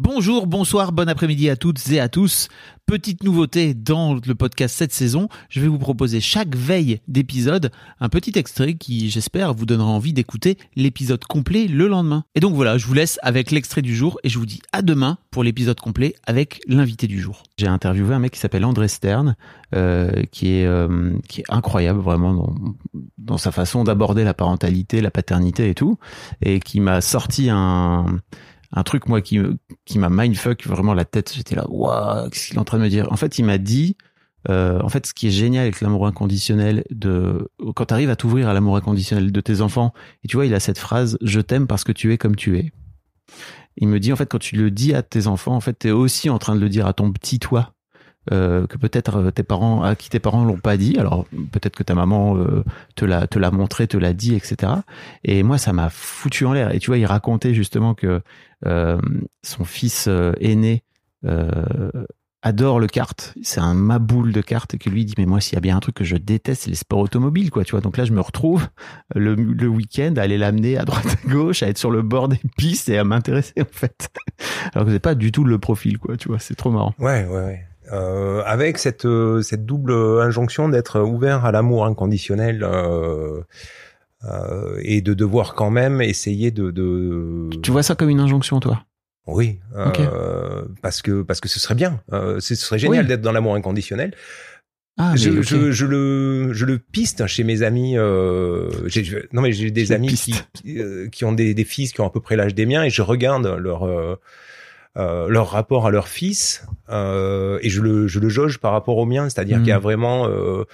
Bonjour, bonsoir, bon après-midi à toutes et à tous. Petite nouveauté dans le podcast cette saison, je vais vous proposer chaque veille d'épisode un petit extrait qui, j'espère, vous donnera envie d'écouter l'épisode complet le lendemain. Et donc voilà, je vous laisse avec l'extrait du jour et je vous dis à demain pour l'épisode complet avec l'invité du jour. J'ai interviewé un mec qui s'appelle André Stern, euh, qui, est, euh, qui est incroyable vraiment dans, dans sa façon d'aborder la parentalité, la paternité et tout, et qui m'a sorti un un truc moi qui qui m'a mindfuck vraiment la tête. J'étais là waouh qu'est-ce qu'il est en train de me dire? En fait il m'a dit euh, en fait ce qui est génial avec l'amour inconditionnel de quand tu arrives à t'ouvrir à l'amour inconditionnel de tes enfants et tu vois il a cette phrase je t'aime parce que tu es comme tu es il me dit en fait quand tu le dis à tes enfants en fait tu es aussi en train de le dire à ton petit toi euh, que peut-être euh, tes parents à qui tes parents l'ont pas dit. Alors peut-être que ta maman euh, te l'a te l'a montré te l'a dit etc et moi ça m'a foutu en l'air. Et tu vois il racontait justement que son fils aîné adore le kart. C'est un maboule de kart. Et que lui dit mais moi s'il y a bien un truc que je déteste c'est les sports automobiles quoi tu vois. Donc là je me retrouve le, le week-end à aller l'amener à droite à gauche à être sur le bord des pistes et à m'intéresser en fait. Alors que c'est pas du tout le profil quoi tu vois. C'est trop marrant. Ouais, ouais, ouais. Euh, avec cette euh, cette double injonction d'être ouvert à l'amour inconditionnel euh, euh, et de devoir quand même essayer de, de... tu vois ça comme une injonction toi? Oui euh, parce que parce que ce serait bien. Euh, ce serait génial Oui. d'être dans l'amour inconditionnel. Ah je, mais ok. je, je le je le piste chez mes amis euh, non mais j'ai des amis qui qui ont des, des fils qui ont à peu près l'âge des miens et je regarde leur euh, leur rapport à leur fils euh, et je le je le jauge par rapport au mien c'est-à-dire qu'il y a vraiment euh,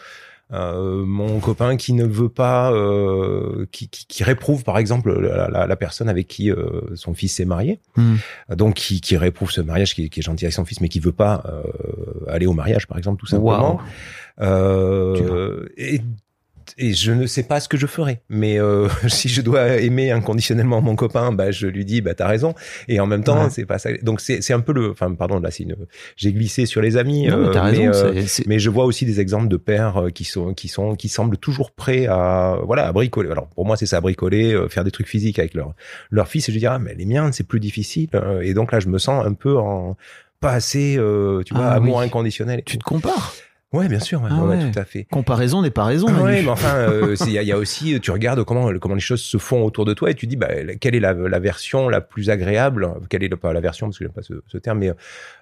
euh, mon copain qui ne veut pas, euh, qui, qui, qui réprouve par exemple la, la, la personne avec qui euh, son fils s'est marié, Hmm. donc qui, qui réprouve ce mariage, qui, qui est gentil avec son fils, mais qui veut pas euh, aller au mariage par exemple tout simplement. Euh, et, et je ne sais pas ce que je ferai, mais euh, si je dois aimer inconditionnellement mon copain, bah je lui dis bah t'as raison. Et en même temps Ouais. c'est pas ça. Donc c'est c'est un peu le, enfin pardon là c'est une, j'ai glissé sur les amis. non mais euh, raison euh, mais je vois aussi des exemples de pères euh, qui sont qui sont qui semblent toujours prêts à voilà à bricoler. Alors pour moi c'est ça bricoler, faire des trucs physiques avec leur leur fils. Et je dis ah mais les miens c'est plus difficile. Et donc là je me sens un peu en pas assez euh, tu vois Ah amour oui. inconditionnel. tu te compares? Ouais bien sûr ouais, Ah ouais, ouais. tout à fait. comparaison n'est pas raison Ah ouais, mais enfin, euh, il y, a- il y a aussi, tu regardes comment comment les choses se font autour de toi et tu dis, bah, quelle est la, la version la plus agréable Quelle est le, pas la version parce que j'aime pas ce, ce terme, mais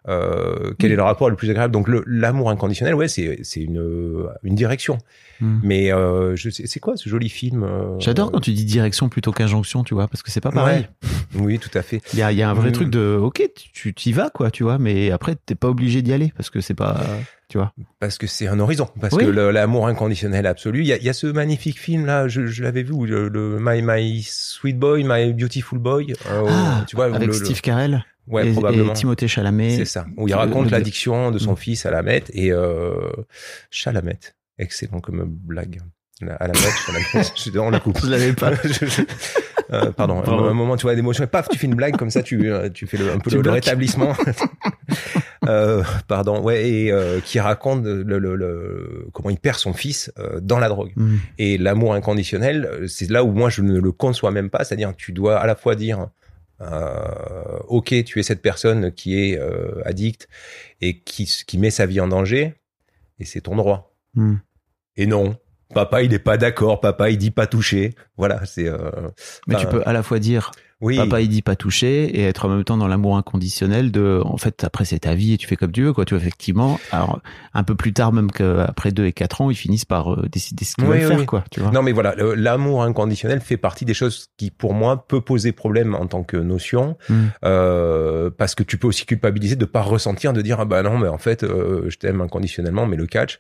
euh, quel Oui. est le rapport le plus agréable? Donc l'amour inconditionnel, ouais, c'est c'est une une direction. Hmm. Mais euh, je c'est quoi ce joli film euh, J'adore quand tu dis direction plutôt qu'injonction, tu vois, parce que c'est pas pareil. Oui, tout à fait. Il y a, il y a un vrai Mm. truc de, ok, tu t'y vas, quoi, tu vois, mais après, t'es pas obligé d'y aller, parce que c'est pas, tu vois. Parce que c'est un horizon, parce Oui. que l'amour inconditionnel absolu. Il y a, il y a ce magnifique film là, je, je l'avais vu, le, le My My Sweet Boy, My Beautiful Boy. euh, ah, tu vois, avec le- Steve Carell ouais, et, probablement. et Timothée Chalamet. C'est ça. Où il raconte l'addiction de son fils à la meth et euh, Chalamet. Excellent comme blague. À la Chalamet. je suis dans le coup. Je l'avais pas. Je- je- euh, pardon, un, Bravo. un moment tu vois d'émotion et paf, tu fais une blague comme ça, tu tu fais le, un peu Tu le, rétablissement. euh, pardon, ouais, et euh, qui raconte le, le, le- comment il perd son fils euh, dans la drogue. Mm. Et l'amour inconditionnel, c'est là où moi je ne le conçois même pas, c'est-à-dire tu dois à la fois dire euh, ok, tu es cette personne qui est euh, addict et qui, qui met sa vie en danger, et c'est ton droit. Mm. Et non, papa il n'est pas d'accord, papa il dit pas toucher. Voilà, c'est. euh, Mais tu peux à la fois dire, Oui. papa il dit pas toucher, et être en même temps dans l'amour inconditionnel de, en fait, après c'est ta vie et tu fais comme tu veux, quoi, tu vois, effectivement. Alors, un peu plus tard, même qu'après 2 et 4 ans, ils finissent par euh, décider ce qu'ils Oui, veulent oui, faire, quoi, tu vois. Non, mais voilà, l'amour inconditionnel fait partie des choses qui, pour moi, peut poser problème en tant que notion, Mm. euh, parce que tu peux aussi culpabiliser de pas ressentir, de dire ah bah non, mais en fait, euh, je t'aime inconditionnellement, mais le catch,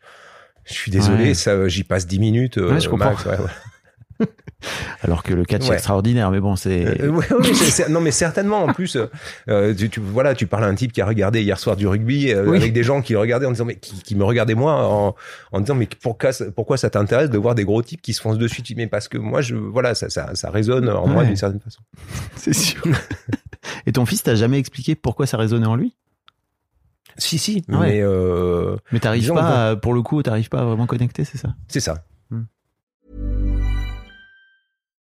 je suis désolé, Ouais. ça, j'y passe 10 minutes, euh, Ouais, je comprends. max, ouais, ouais. Alors que le catch est extraordinaire, mais bon, c'est. Euh, ouais, ouais, c'est- c'est- non, mais certainement. En plus, euh, tu, tu- voilà, tu parles à un type qui a regardé hier soir du rugby euh, Oui. avec des gens qui regardaient en disant, mais qui, qui me regardaient moi en, en disant, mais pourquoi, ça- pourquoi ça t'intéresse de voir des gros types qui se foncent dessus? Mais parce que moi, je, voilà, ça, ça, ça résonne en moi d'une certaine façon. c'est sûr. Et ton fils t'a jamais expliqué pourquoi ça résonnait en lui? Si, si, Ah ouais. mais euh, Mais t'arrives pas, à- pour le coup, t'arrives pas à vraiment connecter, c'est ça? C'est ça.